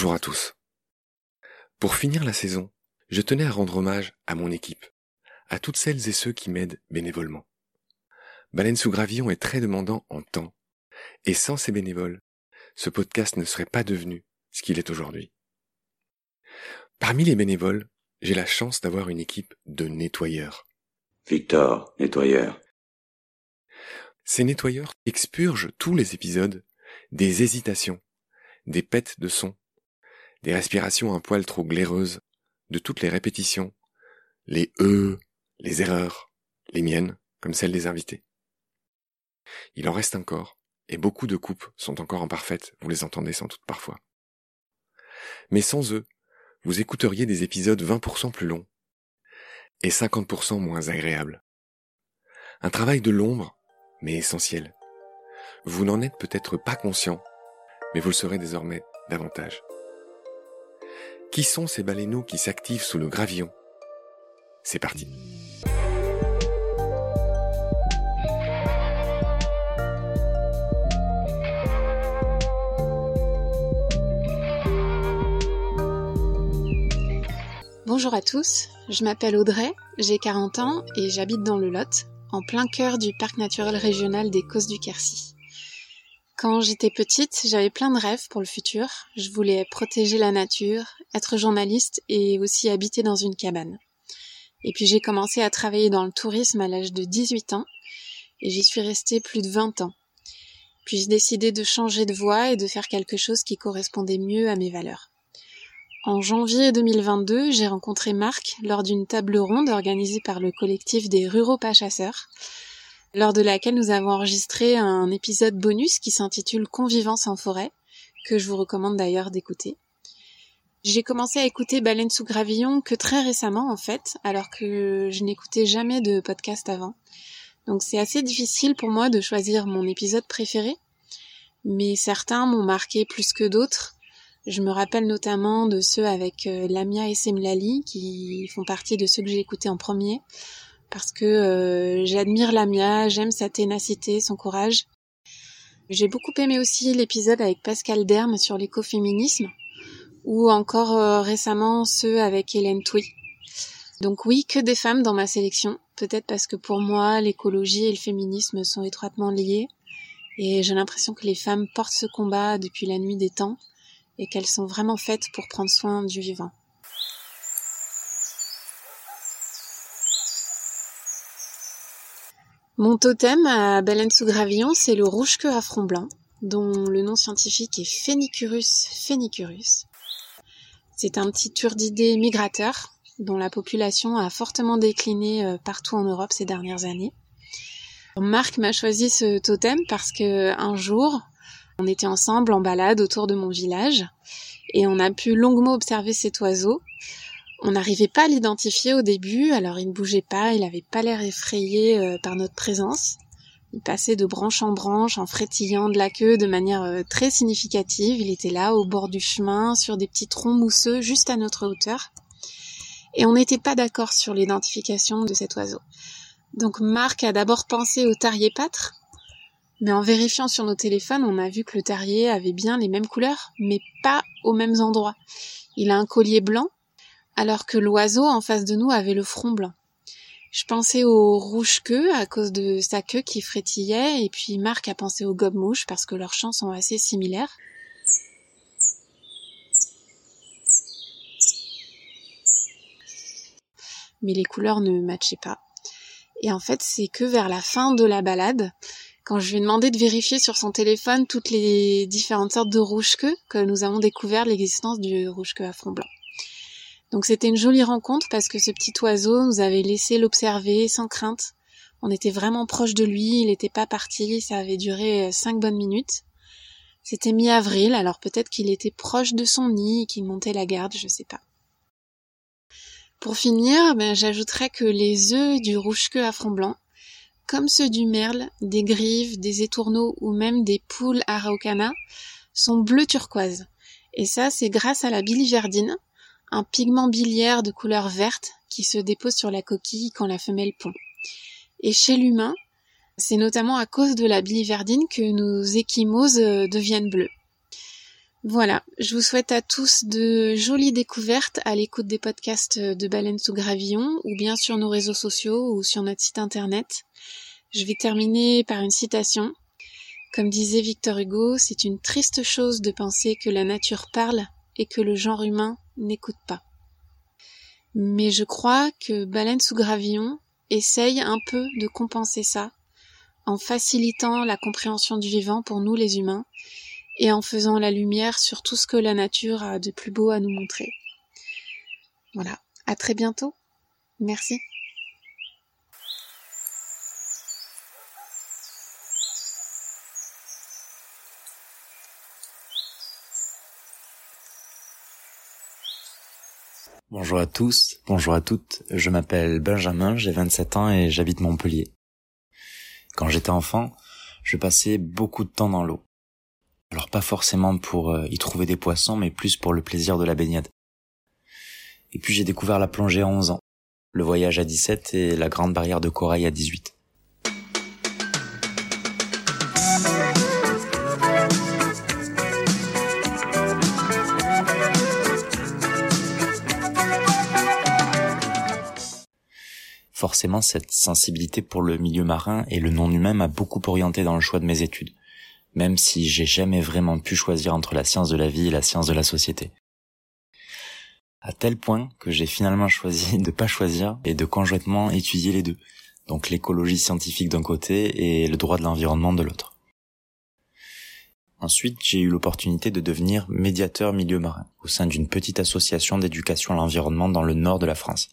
Bonjour à tous. Pour finir la saison, je tenais à rendre hommage à mon équipe, à toutes celles et ceux qui m'aident bénévolement. Baleine sous gravillon est très demandant en temps, et sans ces bénévoles, ce podcast ne serait pas devenu ce qu'il est aujourd'hui. Parmi les bénévoles, j'ai la chance d'avoir une équipe de nettoyeurs. Victor, nettoyeur. Ces nettoyeurs expurgent tous les épisodes des hésitations, des pètes de son, des respirations un poil trop glaireuses, de toutes les répétitions, les e, les erreurs, les miennes, comme celles des invités. Il en reste encore, et beaucoup de coupes sont encore imparfaites, vous les entendez sans doute parfois. Mais sans eux, vous écouteriez des épisodes 20% plus longs, et 50% moins agréables. Un travail de l'ombre, mais essentiel. Vous n'en êtes peut-être pas conscient, mais vous le serez désormais davantage. Qui sont ces baleineaux qui s'activent sous le gravillon? C'est parti. Bonjour à tous, je m'appelle Audrey, j'ai 40 ans et j'habite dans le Lot, en plein cœur du parc naturel régional des Causses du Quercy. Quand j'étais petite, j'avais plein de rêves pour le futur. Je voulais protéger la nature, être journaliste et aussi habiter dans une cabane. Et puis j'ai commencé à travailler dans le tourisme à l'âge de 18 ans et j'y suis restée plus de 20 ans. Puis j'ai décidé de changer de voie et de faire quelque chose qui correspondait mieux à mes valeurs. En janvier 2022, j'ai rencontré Marc lors d'une table ronde organisée par le collectif des ruraux pas chasseurs lors de laquelle nous avons enregistré un épisode bonus qui s'intitule Convivence en forêt, que je vous recommande d'ailleurs d'écouter. J'ai commencé à écouter Baleine sous gravillon que très récemment en fait, alors que je n'écoutais jamais de podcast avant. Donc c'est assez difficile pour moi de choisir mon épisode préféré, mais certains m'ont marqué plus que d'autres. Je me rappelle notamment de ceux avec euh, Lamia et Semlali qui font partie de ceux que j'ai écoutés en premier, parce que euh, j'admire Lamia, j'aime sa ténacité, son courage. J'ai beaucoup aimé aussi l'épisode avec Pascal Derme sur l'écoféminisme, ou encore euh, récemment ceux avec Hélène Touy. Donc oui, que des femmes dans ma sélection, peut-être parce que pour moi l'écologie et le féminisme sont étroitement liés, et j'ai l'impression que les femmes portent ce combat depuis la nuit des temps, et qu'elles sont vraiment faites pour prendre soin du vivant. Mon totem à baleine sous gravillon, c'est le rouge-queue à front blanc, dont le nom scientifique est Phenicurus phenicurus. C'est un petit turdidé migrateur dont la population a fortement décliné euh, partout en Europe ces dernières années. Marc m'a choisi ce totem parce que un jour, on était ensemble en balade autour de mon village et on a pu longuement observer cet oiseau on n'arrivait pas à l'identifier au début, alors il ne bougeait pas, il n'avait pas l'air effrayé euh, par notre présence. Il passait de branche en branche en frétillant de la queue de manière euh, très significative. Il était là au bord du chemin, sur des petits troncs mousseux, juste à notre hauteur. Et on n'était pas d'accord sur l'identification de cet oiseau. Donc Marc a d'abord pensé au tarier pâtre, mais en vérifiant sur nos téléphones, on a vu que le tarier avait bien les mêmes couleurs, mais pas aux mêmes endroits. Il a un collier blanc, alors que l'oiseau en face de nous avait le front blanc. Je pensais au rouge-queue à cause de sa queue qui frétillait, et puis Marc a pensé au gobe-mouche parce que leurs chants sont assez similaires. Mais les couleurs ne matchaient pas. Et en fait, c'est que vers la fin de la balade, quand je lui ai demandé de vérifier sur son téléphone toutes les différentes sortes de rouge-queue, que nous avons découvert l'existence du rouge-queue à front blanc. Donc c'était une jolie rencontre parce que ce petit oiseau nous avait laissé l'observer sans crainte. On était vraiment proche de lui, il n'était pas parti, ça avait duré euh, cinq bonnes minutes. C'était mi-avril, alors peut-être qu'il était proche de son nid et qu'il montait la garde, je sais pas. Pour finir, ben, j'ajouterais que les œufs du rouge-queue à front blanc, comme ceux du merle, des grives, des étourneaux ou même des poules araucana, sont bleu turquoise. Et ça, c'est grâce à la biliverdine, un pigment biliaire de couleur verte qui se dépose sur la coquille quand la femelle pond. Et chez l'humain, c'est notamment à cause de la biliverdine que nos échymoses euh, deviennent bleues. Voilà, je vous souhaite à tous de jolies découvertes à l'écoute des podcasts de Baleine sous Gravillon ou bien sur nos réseaux sociaux ou sur notre site internet. Je vais terminer par une citation. Comme disait Victor Hugo, c'est une triste chose de penser que la nature parle et que le genre humain n'écoute pas. Mais je crois que Baleine sous Gravillon essaye un peu de compenser ça en facilitant la compréhension du vivant pour nous les humains et en faisant la lumière sur tout ce que la nature a de plus beau à nous montrer. Voilà, à très bientôt. Merci. Bonjour à tous, bonjour à toutes, je m'appelle Benjamin, j'ai 27 ans et j'habite Montpellier. Quand j'étais enfant, je passais beaucoup de temps dans l'eau. Alors pas forcément pour euh, y trouver des poissons, mais plus pour le plaisir de la baignade. Et puis j'ai découvert la plongée à 11 ans, le voyage à 17 et la grande barrière de corail à 18. Forcément, cette sensibilité pour le milieu marin et le non-humain m'a beaucoup orienté dans le choix de mes études même si j'ai jamais vraiment pu choisir entre la science de la vie et la science de la société. À tel point que j'ai finalement choisi de pas choisir et de conjointement étudier les deux. Donc l'écologie scientifique d'un côté et le droit de l'environnement de l'autre. Ensuite, j'ai eu l'opportunité de devenir médiateur milieu marin au sein d'une petite association d'éducation à l'environnement dans le nord de la France.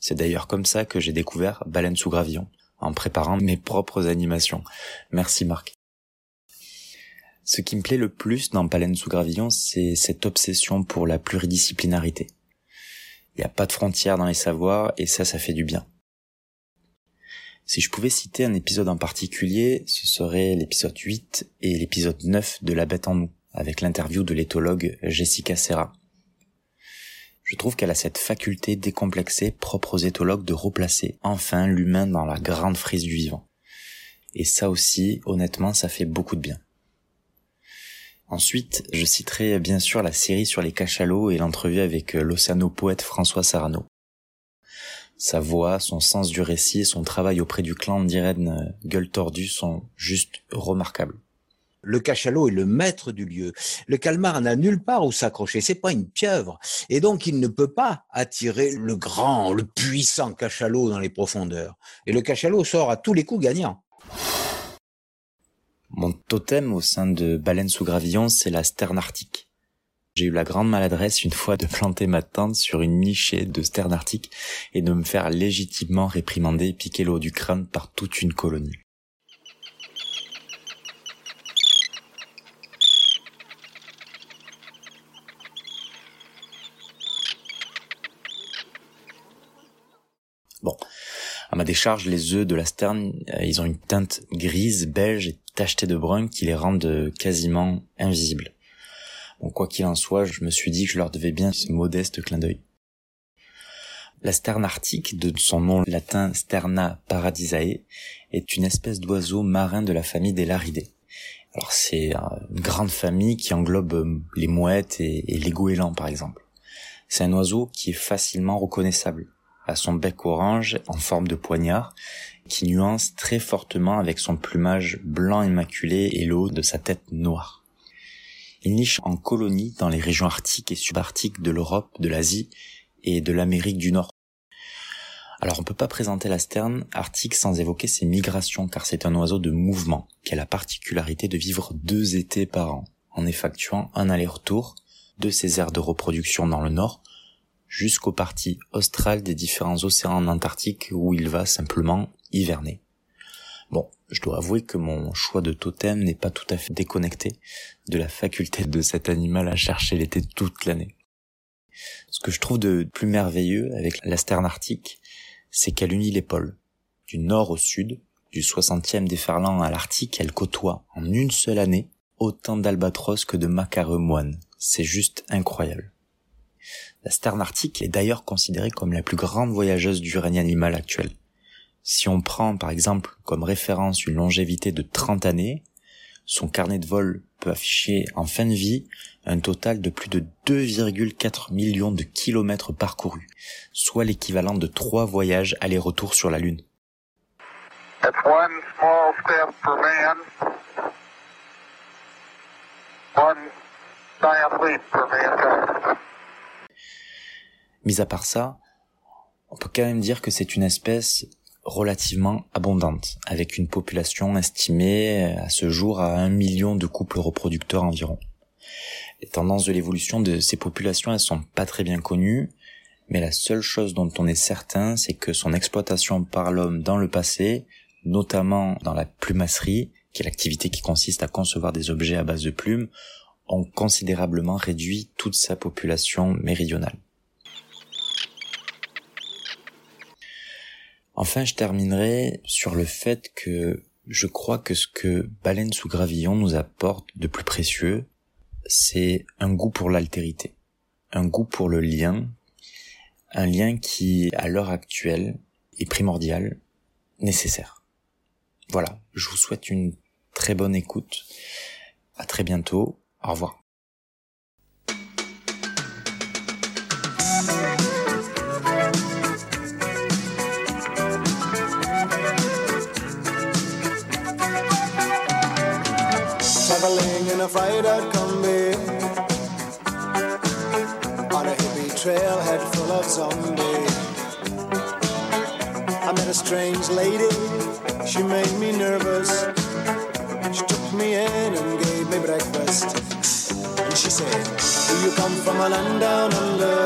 C'est d'ailleurs comme ça que j'ai découvert Baleine sous gravillon, en préparant mes propres animations. Merci Marc. Ce qui me plaît le plus dans Palen sous Gravillon, c'est cette obsession pour la pluridisciplinarité. Il n'y a pas de frontières dans les savoirs et ça, ça fait du bien. Si je pouvais citer un épisode en particulier, ce serait l'épisode 8 et l'épisode 9 de La Bête en nous, avec l'interview de l'éthologue Jessica Serra. Je trouve qu'elle a cette faculté décomplexée propre aux éthologues de replacer enfin l'humain dans la grande frise du vivant. Et ça aussi, honnêtement, ça fait beaucoup de bien. Ensuite, je citerai bien sûr la série sur les cachalots et l'entrevue avec euh, l'océanopoète François Sarano. Sa voix, son sens du récit et son travail auprès du clan d'Irène euh, Gueule Tordue sont juste remarquables. Le cachalot est le maître du lieu. Le calmar n'a nulle part où s'accrocher. C'est pas une pieuvre. Et donc, il ne peut pas attirer le grand, le puissant cachalot dans les profondeurs. Et le cachalot sort à tous les coups gagnant. Mon totem au sein de Baleine sous Gravillon, c'est la sterne arctique. J'ai eu la grande maladresse une fois de planter ma tente sur une nichée de sterne arctique et de me faire légitimement réprimander et piquer l'eau du crâne par toute une colonie. Bon, à ma décharge, les œufs de la sterne, euh, ils ont une teinte grise, beige et tachetée de brun qui les rendent euh, quasiment invisibles. Bon, quoi qu'il en soit, je me suis dit que je leur devais bien ce modeste clin d'œil. La sterne arctique, de son nom latin Sterna paradisae, est une espèce d'oiseau marin de la famille des laridés. Alors c'est une grande famille qui englobe euh, les mouettes et, et les goélands par exemple. C'est un oiseau qui est facilement reconnaissable à son bec orange en forme de poignard, qui nuance très fortement avec son plumage blanc immaculé et l'eau de sa tête noire. Il niche en colonie dans les régions arctiques et subarctiques de l'Europe, de l'Asie et de l'Amérique du Nord. Alors on peut pas présenter la sterne arctique sans évoquer ses migrations car c'est un oiseau de mouvement qui a la particularité de vivre deux étés par an en effectuant un aller-retour de ses aires de reproduction dans le nord jusqu'aux parties australes des différents océans antarctiques où il va simplement hiverner. Bon, je dois avouer que mon choix de totem n'est pas tout à fait déconnecté de la faculté de cet animal à chercher l'été toute l'année. Ce que je trouve de plus merveilleux avec la sterne arctique, c'est qu'elle unit les pôles. Du nord au sud, du 60e déferlant à l'Arctique, elle côtoie en une seule année autant d'albatros que de macareux moines. C'est juste incroyable. La sterne arctique est d'ailleurs considérée comme la plus grande voyageuse du règne animal actuel. Si on prend par exemple comme référence une longévité de 30 années, son carnet de vol peut afficher en fin de vie un total de plus de 2,4 millions de kilomètres parcourus, soit l'équivalent de trois voyages aller-retour sur la Lune. Mis à part ça, on peut quand même dire que c'est une espèce relativement abondante, avec une population estimée à ce jour à un million de couples reproducteurs environ. Les tendances de l'évolution de ces populations, elles sont pas très bien connues, mais la seule chose dont on est certain, c'est que son exploitation par l'homme dans le passé, notamment dans la plumasserie, qui est l'activité qui consiste à concevoir des objets à base de plumes, ont considérablement réduit toute sa population méridionale. Enfin, je terminerai sur le fait que je crois que ce que Baleine sous Gravillon nous apporte de plus précieux, c'est un goût pour l'altérité, un goût pour le lien, un lien qui, à l'heure actuelle, est primordial, nécessaire. Voilà, je vous souhaite une très bonne écoute. À très bientôt. Au revoir. Traveling in a freighter combi on a hippie trailhead full of zombies. I met a strange lady, she made me nervous. She took me in and gave me breakfast. And she said, Do you come from a land down under?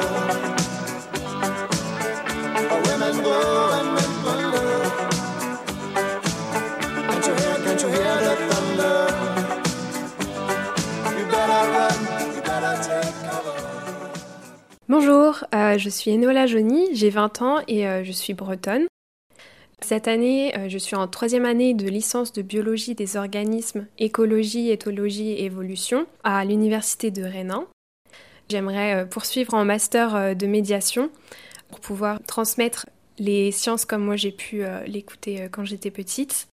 Euh, je suis Enola Johnny, j'ai 20 ans et euh, je suis bretonne. Cette année, euh, je suis en troisième année de licence de biologie des organismes, écologie, éthologie et évolution à l'université de Rennes. J'aimerais poursuivre en master de médiation pour pouvoir transmettre les sciences comme moi j'ai pu l'écouter quand j'étais petite.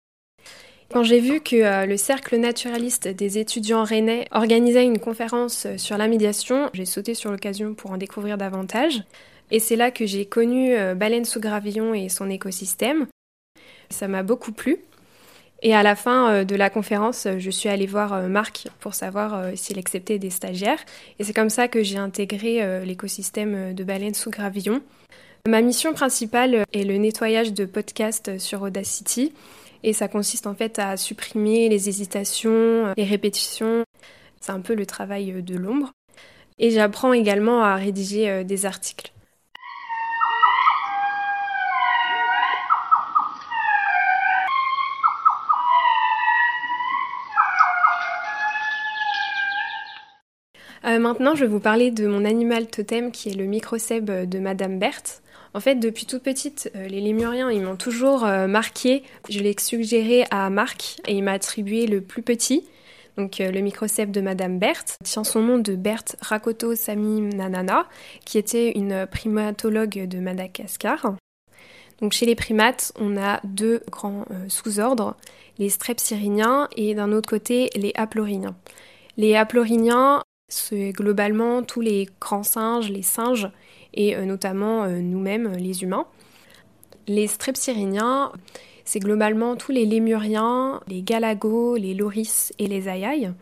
Quand j'ai vu que euh, le cercle naturaliste des étudiants rennais organisait une conférence euh, sur la médiation, j'ai sauté sur l'occasion pour en découvrir davantage. Et c'est là que j'ai connu euh, Baleine sous gravillon et son écosystème. Ça m'a beaucoup plu. Et à la fin de la conférence, je suis allée voir Marc pour savoir s'il acceptait des stagiaires. Et c'est comme ça que j'ai intégré l'écosystème de Baleine sous gravillon. Ma mission principale est le nettoyage de podcasts sur Audacity et ça consiste en fait à supprimer les hésitations, les répétitions. C'est un peu le travail de l'ombre. Et j'apprends également à rédiger euh, des articles. Euh, maintenant, je vais vous parler de mon animal totem qui est le microcèbe de Madame Berthe. En fait, depuis toute petite, euh, les lémuriens, ils m'ont toujours euh, marqué. Je l'ai suggéré à Marc et il m'a attribué le plus petit. Donc le microcèpe de Madame Berthe tient son nom de Berthe Rakoto Sami Nanana, qui était une primatologue de Madagascar. Donc chez les primates, on a deux grands sous-ordres, les strepsirrhiniens et d'un autre côté les haplorhiniens. Les haplorhiniens c'est globalement tous les grands singes, les singes, et euh, notamment euh, nous-mêmes, les humains. Les strepsirrhiniens, c'est globalement tous les lémuriens, les galagos, les loris et les ayailles.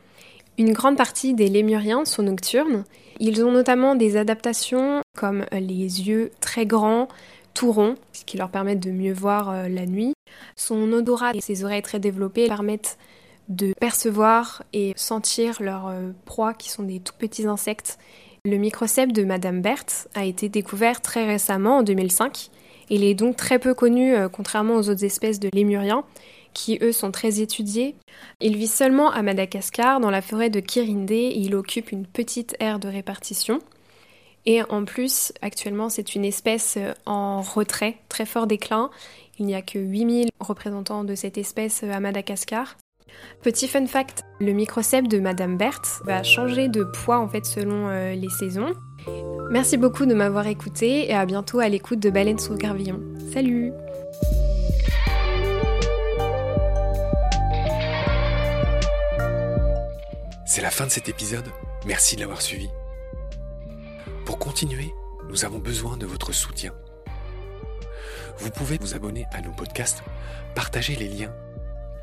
Une grande partie des lémuriens sont nocturnes. Ils ont notamment des adaptations comme les yeux très grands, tout ronds, ce qui leur permet de mieux voir euh, la nuit. Son odorat et ses oreilles très développées permettent de percevoir et sentir leurs euh, proies qui sont des tout petits insectes. Le microcèpe de Madame Berthe a été découvert très récemment en 2005. Il est donc très peu connu euh, contrairement aux autres espèces de lémuriens qui eux sont très étudiés. Il vit seulement à Madagascar dans la forêt de Kirindé il occupe une petite aire de répartition. Et en plus, actuellement, c'est une espèce euh, en retrait, très fort déclin. Il n'y a que 8000 représentants de cette espèce à Madagascar. Petit fun fact, le microcèpe de Madame Berthe va changer de poids en fait selon euh, les saisons. Merci beaucoup de m'avoir écouté et à bientôt à l'écoute de Baleine sous Gravillon. Salut C'est la fin de cet épisode. Merci de l'avoir suivi. Pour continuer, nous avons besoin de votre soutien. Vous pouvez vous abonner à nos podcasts, partager les liens,